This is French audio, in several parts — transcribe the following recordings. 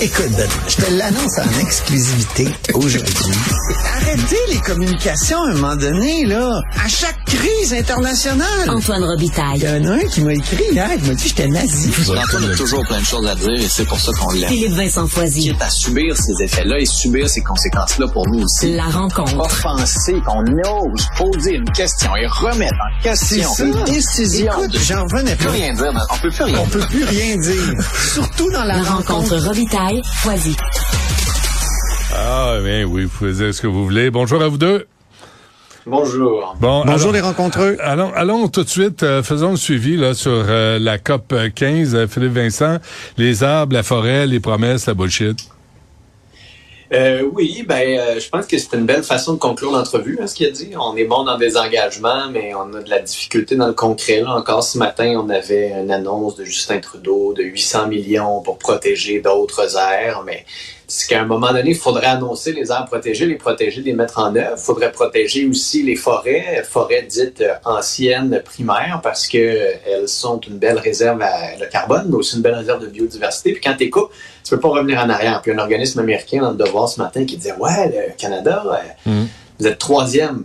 Écoute, Ben, je te l'annonce en exclusivité aujourd'hui. Arrêtez les communications à un moment donné, là. À chaque crise internationale. Antoine Il Robitaille. y en a un qui m'a écrit hier, il m'a dit que j'étais nazi. Antoine a toujours plein de choses à dire et c'est pour ça qu'on l'aime. Philippe Vincent Foisy. à subir ces effets-là et subir ces conséquences-là pour nous aussi. La rencontre. Offenser, qu'on ose poser une question et remettre en question une décision. Écoute, de- j'en revenais pas. dire, on peut plus rien On peut plus rien dire. Surtout dans la, La rencontre Robitaille. Foisy. Ah, bien oui, vous pouvez dire ce que vous voulez. Bonjour à vous deux. Bonjour. Bon, Bonjour alors- les rencontreux. Allons, allons tout de suite, euh, faisons le suivi là, sur euh, la COP 15, euh, Philippe Vincent, les arbres, la forêt, les promesses, la bullshit. Euh, oui, ben, euh, je pense que c'est une belle façon de conclure l'entrevue, hein, ce qu'il a dit. On est bon dans des engagements, mais on a de la difficulté dans le concret. Là. Encore ce matin, on avait une annonce de Justin Trudeau de 800 millions pour protéger d'autres aires, mais c'est qu'à un moment donné, il faudrait annoncer les aires protégées, les protéger, les mettre en œuvre. Il faudrait protéger aussi les forêts, forêts dites euh, anciennes primaires, parce que euh, sont une belle réserve à le carbone, mais aussi une belle réserve de biodiversité. Puis quand tu coupes, tu peux pas revenir en arrière. Puis un organisme américain dans le devoir ce matin qui disait Ouais, le Canada, euh, Mhm. vous êtes troisième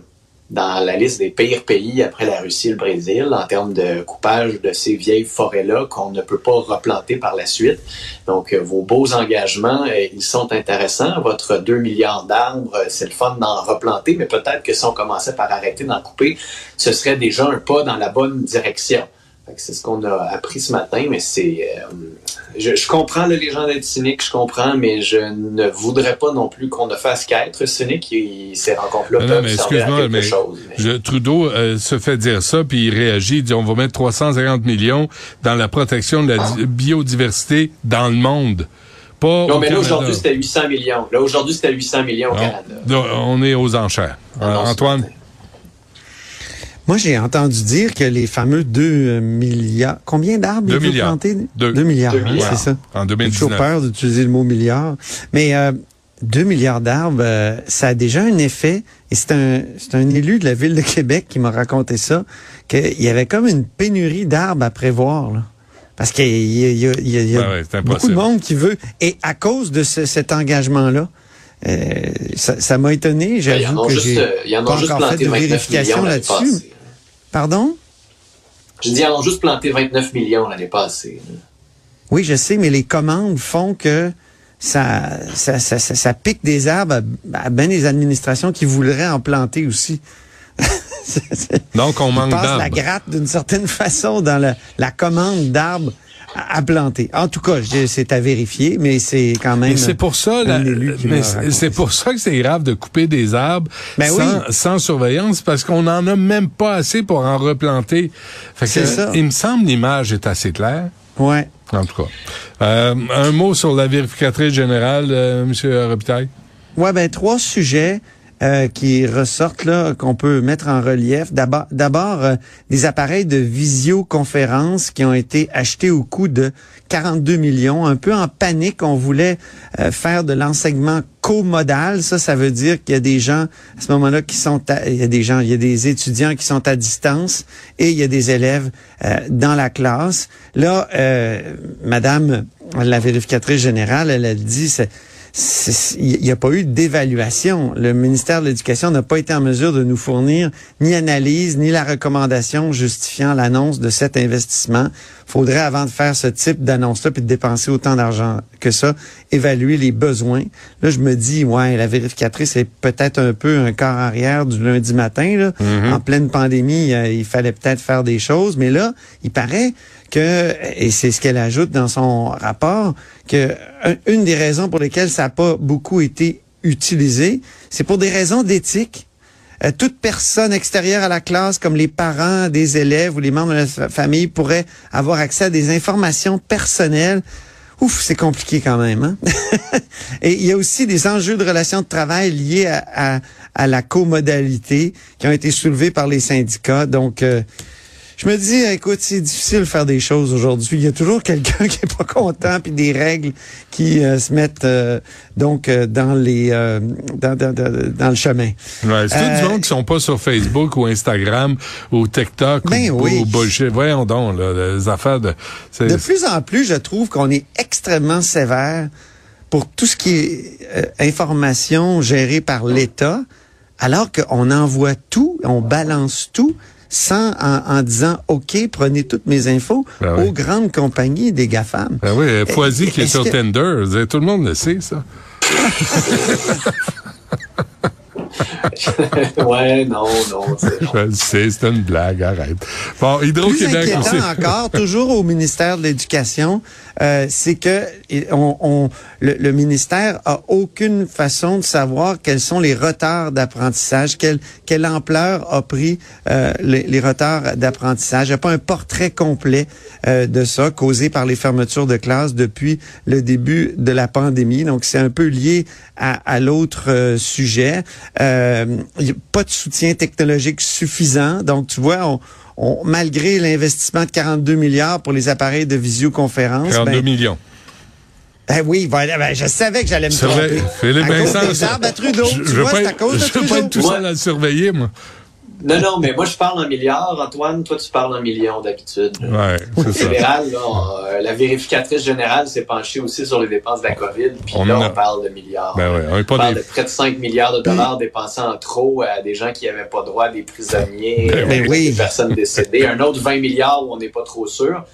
dans la liste des pires pays après la Russie et le Brésil en termes de coupage de ces vieilles forêts-là qu'on ne peut pas replanter par la suite. Donc, euh, vos beaux engagements, euh, ils sont intéressants. Votre 2 milliards d'arbres, euh, c'est le fun d'en replanter, mais peut-être que si on commençait par arrêter d'en couper, ce serait déjà un pas dans la bonne direction. C'est ce qu'on a appris ce matin, mais c'est... euh, je, je comprends là, les gens d'être cyniques, je comprends, mais je ne voudrais pas non plus qu'on ne fasse qu'être cynique. Et ces rencontres-là peuvent mais servir à quelque mais chose. mais- Je- Trudeau euh, se fait dire ça, puis il réagit, il dit on va mettre 350 millions dans la protection de la di- biodiversité dans le monde. Pas Non, mais là, aujourd'hui, c'était 800 millions. Là, aujourd'hui, c'était 800 millions au Non. Canada. On est aux enchères. Ah Euh, Antoine? Moi, j'ai entendu dire que les fameux 2 milliards... Combien d'arbres Deux il faut milliards. planter? Deux. 2 milliards, Deux hein, milliards. c'est ça. En J'ai toujours 2019. peur d'utiliser le mot milliard. Mais euh, 2 milliards d'arbres, euh, ça a déjà un effet. Et c'est un, c'est un élu de la ville de Québec qui m'a raconté ça, qu'il y avait comme une pénurie d'arbres à prévoir. Là. Parce qu'il y a, il y a- il y a- il y a Ouais, ouais, c'est beaucoup de monde qui veut. Et à cause de ce- cet engagement-là, euh, ça ça m'a étonné. Ben, J'avoue que juste, j'ai euh, pas encore fait de 29 vérification là-dessus. Pardon? Je dis, ont juste planté 29 millions l'année passée. Oui, je sais, mais les commandes font que ça, ça, ça, ça, ça pique des arbres à, à bien des administrations qui voudraient en planter aussi. Donc, on manque passent la d'arbres. gratte d'une certaine façon dans la, la commande d'arbres à, à planter. En tout cas, c'est à vérifier, mais c'est quand même. C'est pour ça, c'est pour ça que c'est grave de couper des arbres Ben sans, oui. sans surveillance parce qu'on n'en a même pas assez pour en replanter. Fait que, C'est ça. Il me semble l'image est assez claire. Ouais. En tout cas. Euh, un mot sur la vérificatrice générale, euh, Monsieur Robitaille. Ouais, ben trois sujets euh, qui ressortent là qu'on peut mettre en relief. D'abord, d'abord euh, des appareils de visioconférence qui ont été achetés au coût de 42 millions. Un peu en panique, on voulait euh, faire de l'enseignement comodal. Ça, ça veut dire qu'il y a des gens à ce moment-là qui sont, à- il y a des gens, il y a des étudiants qui sont à distance et il y a des élèves euh, dans la classe. Là, euh, Madame la vérificatrice générale, elle a dit, c'est il n'y a pas eu d'évaluation. Le ministère de l'Éducation n'a pas été en mesure de nous fournir ni analyse, ni la recommandation justifiant l'annonce de cet investissement. faudrait, avant de faire ce type d'annonce-là, puis de dépenser autant d'argent que ça, évaluer les besoins. Là, je me dis, ouais, la vérificatrice est peut-être un peu un quart arrière du lundi matin. Là. En pleine pandémie, euh, il fallait peut-être faire des choses. Mais là, il paraît et c'est ce qu'elle ajoute dans son rapport, que un- une des raisons pour lesquelles ça n'a pas beaucoup été utilisé, c'est pour des raisons d'éthique. Euh, toute personne extérieure à la classe, comme les parents des élèves ou les membres de la fa- famille, pourrait avoir accès à des informations personnelles. Ouf, c'est compliqué quand même. Hein? Et il y a aussi des enjeux de relations de travail liés à la comodalité qui ont été soulevés par les syndicats. Donc, euh, je me dis, écoute, c'est difficile de faire des choses aujourd'hui. Il y a toujours quelqu'un qui est pas content, puis des règles qui euh, se mettent euh, donc euh, dans les euh, dans, dans, dans- le chemin. Ouais, c'est tout Euh, du monde qui sont pas sur Facebook ou Instagram ou TikTok Ben ou, oui. ou bullshit. Voyons donc, là, les affaires de... De plus en plus, je trouve qu'on est extrêmement sévère pour tout ce qui est euh, information gérée par l'État, alors qu'on envoie tout, on balance tout, sans en, en disant OK, prenez toutes mes infos Ben oui. aux grandes compagnies des GAFAM. Ben oui, Foisy qui est Est-ce sur que- Tinder, tout le monde le sait, ça. ouais, non, non. Je le sais, c'est une blague, arrête. Bon, Hydro-Québec inquiétant aussi. encore, toujours au ministère de l'Éducation, euh, c'est que on, on- le, le ministère a aucune façon de savoir quels sont les retards d'apprentissage, quelle, quelle ampleur a pris euh, les, les retards d'apprentissage. Il n'y a pas un portrait complet euh, de ça causé par les fermetures de classes depuis le début de la pandémie. Donc, c'est un peu lié à, à l'autre euh, sujet. Euh, il y a pas de soutien technologique suffisant. Donc, tu vois, on, on- malgré l'investissement de 42 milliards pour les appareils de visioconférence, 42 ben, millions. ben oui, voilà, ben, je savais que j'allais me tromper. Philippe à cause Vincent, des ça- arbres à Trudeau. Je, tu je veux vois, pas c'est à être- cause de je veux pas Trudeau. être tout seul à le surveiller, moi. Non, non, mais moi, je parle en milliards, Antoine. Toi, tu parles en millions d'habitude. Ouais, c'est ça. fédéral, là, on- euh, la vérificatrice générale s'est penchée aussi sur les dépenses de la COVID, puis là, a- on parle de milliards. Ben ouais, on est pas on parle des- de près de 5 milliards de dollars dépensés en trop à des gens qui n'avaient pas droit, des prisonniers, Ben oui. des personnes décédées. Un autre 20 milliards où on n'est pas trop sûr.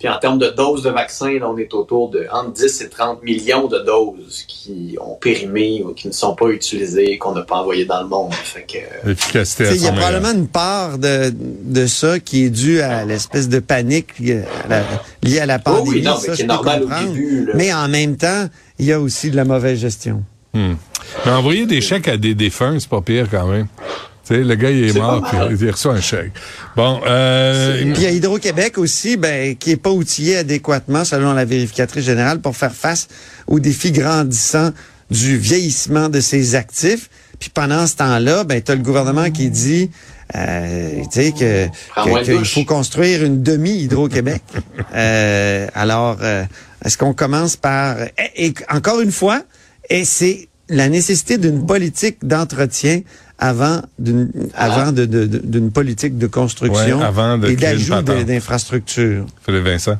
Puis en termes de doses de vaccins, là, on est autour de entre 10 et 30 millions de doses qui ont périmé ou qui ne sont pas utilisées, qu'on n'a pas envoyées dans le monde. Fait que, L'efficacité Tu à sais, Il y a probablement une part de, de ça qui est due à l'espèce de panique liée à la, liée à la Oh pandémie. oui, non, ça, mais qui est normal au début. là. Mais en même temps, il y a aussi de la mauvaise gestion. Hmm. Mais envoyer des chèques à des défunts, c'est pas pire quand même. Sais, le gars, il est, mort, puis il reçoit un chèque. Bon, euh, Puis il y a Hydro-Québec aussi, ben, qui est pas outillé adéquatement, selon la vérificatrice générale, pour faire face aux défis grandissants du vieillissement de ses actifs. Puis pendant ce temps-là, ben, tu as le gouvernement qui dit euh, tu sais, que, qu'il faut construire une demi-Hydro-Québec. euh, alors, euh, est-ce qu'on commence par... Et, et encore une fois, et c'est la nécessité d'une politique d'entretien avant d'une avant de- de- de- d'une politique de construction Ouais, avant de et d'ajout d'infrastructures. Philippe Vincent?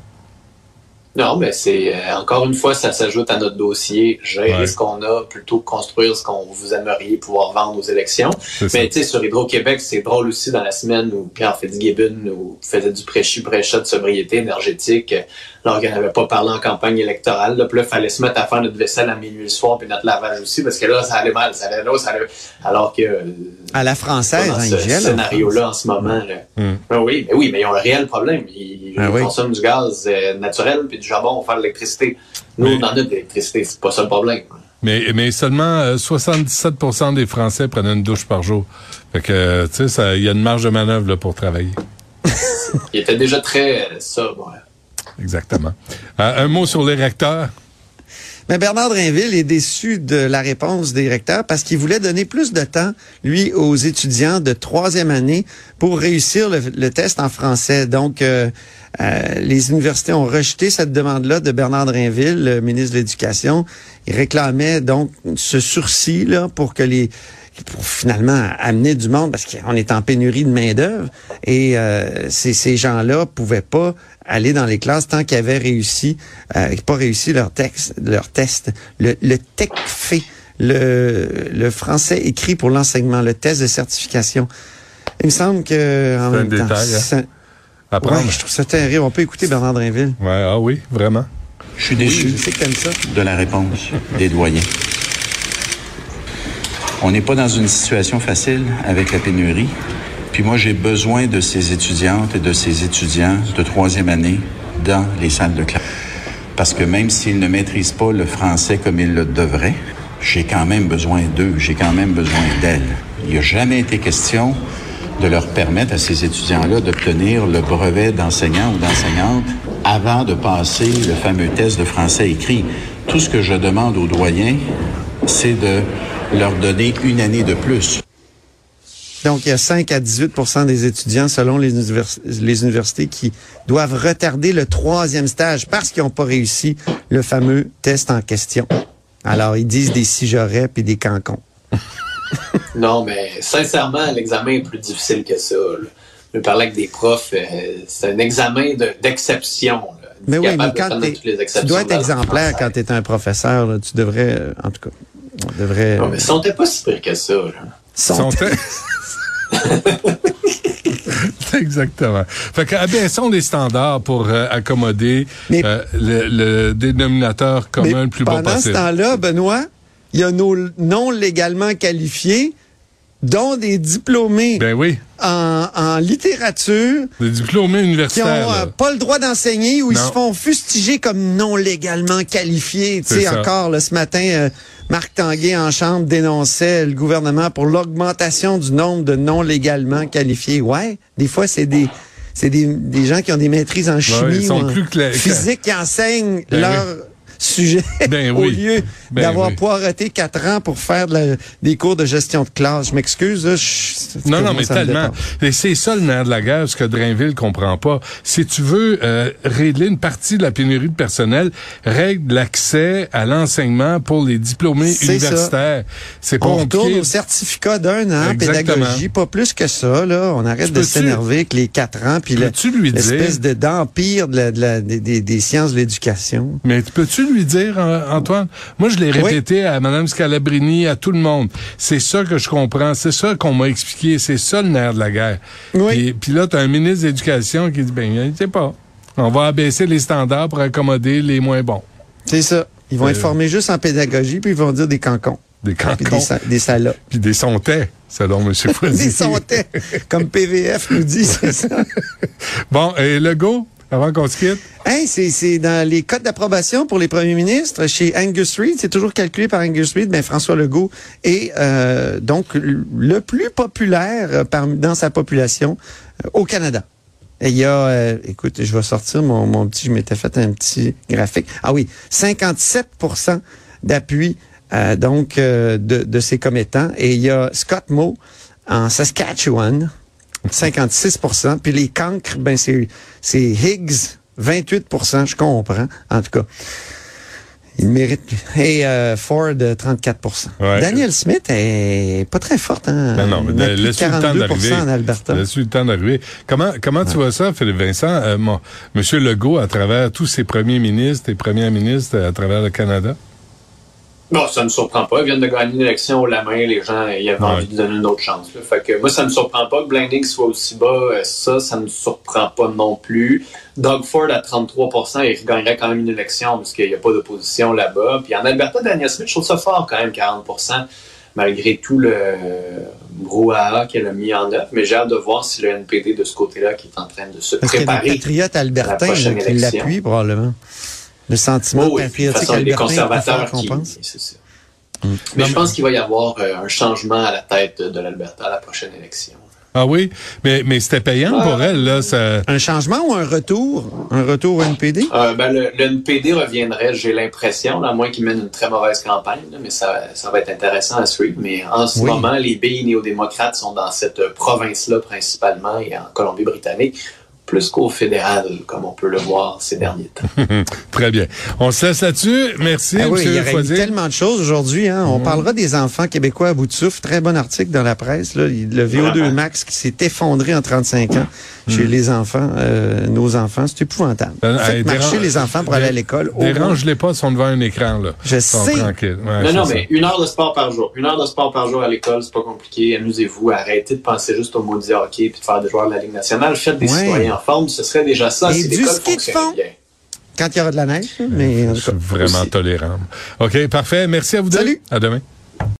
Non, mais c'est euh, encore une fois, ça s'ajoute à notre dossier, gérer Ouais. ce qu'on a plutôt que construire ce qu'on vous aimeriez pouvoir vendre aux élections. Mais tu sais, sur Hydro-Québec, c'est drôle aussi dans la semaine où Pierre Fitzgibbon nous faisait du prêchi prêcha de sobriété énergétique, alors qu'on n'avait pas parlé en campagne électorale. Là, puis là, il fallait se mettre à faire notre vaisselle à minuit le soir, puis notre lavage aussi, parce que là, ça allait mal, ça allait là, ça allait... Alors que euh, À la française, dans hein, ce ils gèlent, en scénario-là en ce moment. Là. Mm. Ah oui, mais oui, mais ils ont un réel problème. Ils, Ah ils oui. consomment du gaz euh, naturel puis du charbon pour faire de l'électricité. Nous, Mais- on en a de l'électricité, c'est pas ça le problème. Mais, mais seulement euh, 77% des Français prennent une douche par jour. Fait que, euh, tu sais, ça- il y a une marge de manœuvre là, pour travailler. Il était déjà très euh, sobre. ouais. Exactement. Euh, un mot sur les recteurs. Mais Bernard Drinville est déçu de la réponse des recteurs parce qu'il voulait donner plus de temps, lui, aux étudiants de troisième année pour réussir le, test en français. Donc, euh, euh, les universités ont rejeté cette demande-là de Bernard Drinville, le ministre de l'Éducation. Il réclamait donc ce sursis-là pour que les pour finalement amener du monde parce qu'on est en pénurie de main d'œuvre et euh, ces, ces gens-là pouvaient pas aller dans les classes tant qu'ils avaient réussi euh, pas réussi leur texte leur test le, le TECFE le, le français écrit pour l'enseignement le test de certification il me semble que en C'est un même temps détail, hein. ça- Apprendre. ouais, je trouve ça terrible on peut écouter Bernard Drinville Ouais, ah oui, vraiment. Je suis oui, déçu je sais que t'aimes ça de la réponse des doyens. On n'est pas dans une situation facile avec la pénurie. Puis moi, j'ai besoin de ces étudiantes et de ces étudiants de troisième année dans les salles de classe. Parce que même s'ils ne maîtrisent pas le français comme ils le devraient, j'ai quand même besoin d'eux, j'ai quand même besoin d'elles. Il n'a jamais été question de leur permettre à ces étudiants-là d'obtenir le brevet d'enseignant ou d'enseignante avant de passer le fameux test de français écrit. Tout ce que je demande aux doyens, c'est de leur donner une année de plus. Donc, il y a 5 à 18% des étudiants, selon les, univers- les universités, qui doivent retarder le troisième stage parce qu'ils n'ont pas réussi le fameux test en question. Alors, ils disent des si j'aurais puis des cancons. Non, mais sincèrement, l'examen est plus difficile que ça. Là. Je parlais avec des profs, euh, c'est un examen de- d'exception. Mais oui, mais quand tu dois être exemplaire quand tu es un professeur. là. Tu devrais, euh, en tout cas, on devrait... Non, mais on n'était pas si pire que ça. Là. sont- Sont- Exactement. Fait que abaissons les standards pour euh, accommoder Mais- euh, le, le dénominateur Mais commun le plus bas pendant ce possible. temps-là, Benoît, il y a nos non légalement qualifiés, dont des diplômés Ben oui, en, en littérature, des diplômés qui ont universitaires. euh, pas le droit d'enseigner ou ils se font fustiger comme non légalement qualifiés. Tu sais, encore, là, ce matin, euh, Marc Tanguay en chambre dénonçait le gouvernement pour l'augmentation du nombre de non légalement qualifiés. Ouais, des fois, c'est des... C'est des, des gens qui ont des maîtrises en chimie ils sont ou en plus physique qui enseignent Ben leur sujet Ben au oui. lieu Ben d'avoir oui. poireté quatre ans pour faire de la- des cours de gestion de classe. Je m'excuse. Non, non, mais tellement. Et c'est ça le nerf de la guerre, ce que Drainville comprend pas. Si tu veux euh, régler une partie de la pénurie de personnel, règle l'accès à l'enseignement pour les diplômés universitaires. C'est pas On retourne au certificat d'un an, Exactement. pédagogie, pas plus que ça. Là. On arrête Tu de s'énerver avec les quatre ans, puis l'espèce dire- de d'empire de de la- des, des- des sciences de l'éducation? Mais tu peux-tu lui dire, Antoine? Moi, je l'ai répété à Mme Scalabrini, à tout le monde. C'est ça que je comprends. C'est ça qu'on m'a expliqué. C'est ça le nerf de la guerre. Oui. Puis, puis là, tu as un ministre d'éducation qui dit, ben, il sait pas. On va abaisser les standards pour accommoder les moins bons. C'est ça. Ils vont Euh, être formés juste en pédagogie, puis ils vont dire des cancons, Des puis cancons, des, sa- des salopes. puis des sontais, selon M. Foisy. des sontais, comme PVF nous dit, c'est ça. Bon, et le go, avant qu'on se quitte? Hey, c'est, dans les codes d'approbation pour les premiers ministres chez Angus Reid. C'est toujours calculé par Angus Reid. Ben, François Legault est euh, donc le plus populaire euh, parmi- dans sa population euh, au Canada. Et il y a, euh, écoute, je vais sortir mon, mon petit, je m'étais fait un petit graphique. Ah oui, 57% d'appui euh, donc de, de ses commettants. Et il y a Scott Moe en Saskatchewan, 56% Puis les cancres, ben c'est c'est Higgs, 28% je comprends, en tout cas. Il mérite. Et euh, Ford, euh, 34 Ouais. Daniel Smith est pas très forte. Hein? Non, non, mais laisse-lui le temps 42 d'arriver. en Alberta. Le temps d'arriver. Comment, comment tu vois ça, Philippe Vincent? Euh, mon- Monsieur Legault, à travers tous ses premiers ministres et premières ministres à travers le Canada? Bon, ça me surprend pas. Ils viennent de gagner une élection au la main. Les gens, ils avaient Ouais. envie de donner une autre chance. là. Fait que moi, ça me surprend pas que Blanding soit aussi bas. Euh, Ça, ça me surprend pas non plus. Doug Ford à 33% il gagnerait quand même une élection parce qu'il n'y a pas d'opposition là-bas. Puis en Alberta, Daniel Smith, je trouve ça fort quand même, 40% malgré tout le brouhaha qu'elle a mis en œuvre. Mais j'ai hâte de voir si le NPD de ce côté-là, qui est en train de se Parce qu'il y a des préparer. patriotes albertains qui l'appuient probablement. Le sentiment Oh oui, de façon, plus conservateurs qui. pense. c'est ça. Mais je pense qu'il va y avoir euh, un changement à la tête de l'Alberta à la prochaine élection. Ah oui? Mais, mais c'était payant Ah. pour elle, là. Ça... Un changement ou un retour? Un retour au NPD? Euh, ben, le, le NPD reviendrait, j'ai l'impression, là, à moins qu'il mène une très mauvaise campagne, là, mais ça, ça va être intéressant à suivre. Mais en ce Oui. moment, les pays néo-démocrates sont dans cette province-là principalement et en Colombie-Britannique, plus qu'au fédéral, comme on peut le voir ces derniers temps. Très bien. On se laisse là-dessus. Merci, Ah oui, il y Foisy. tellement de choses aujourd'hui. Hein. On parlera des enfants québécois à bout de souffle. Très bon article dans la presse. Là. Le VO2 max qui s'est effondré en 35 ans chez les enfants, euh, nos enfants. C'est épouvantable. Euh, Faites marcher dérange- les enfants pour aller à l'école. Dérange-les pas, ils sont devant un écran, là. Je sais. non, non, mais une heure de sport par jour. Une heure de sport par jour à l'école, c'est pas compliqué. Amusez-vous. Arrêtez de penser juste au maudit hockey puis de faire des joueurs de la Ligue nationale. Faites des Ouais. citoyens en forme. Ce serait déjà ça. Et si du l'école ski de fonctionnait fond. bien. Quand il y aura de la neige. Mais. Je suis vraiment aussi. tolérant. OK, parfait. Merci à vous deux. Salut. À demain.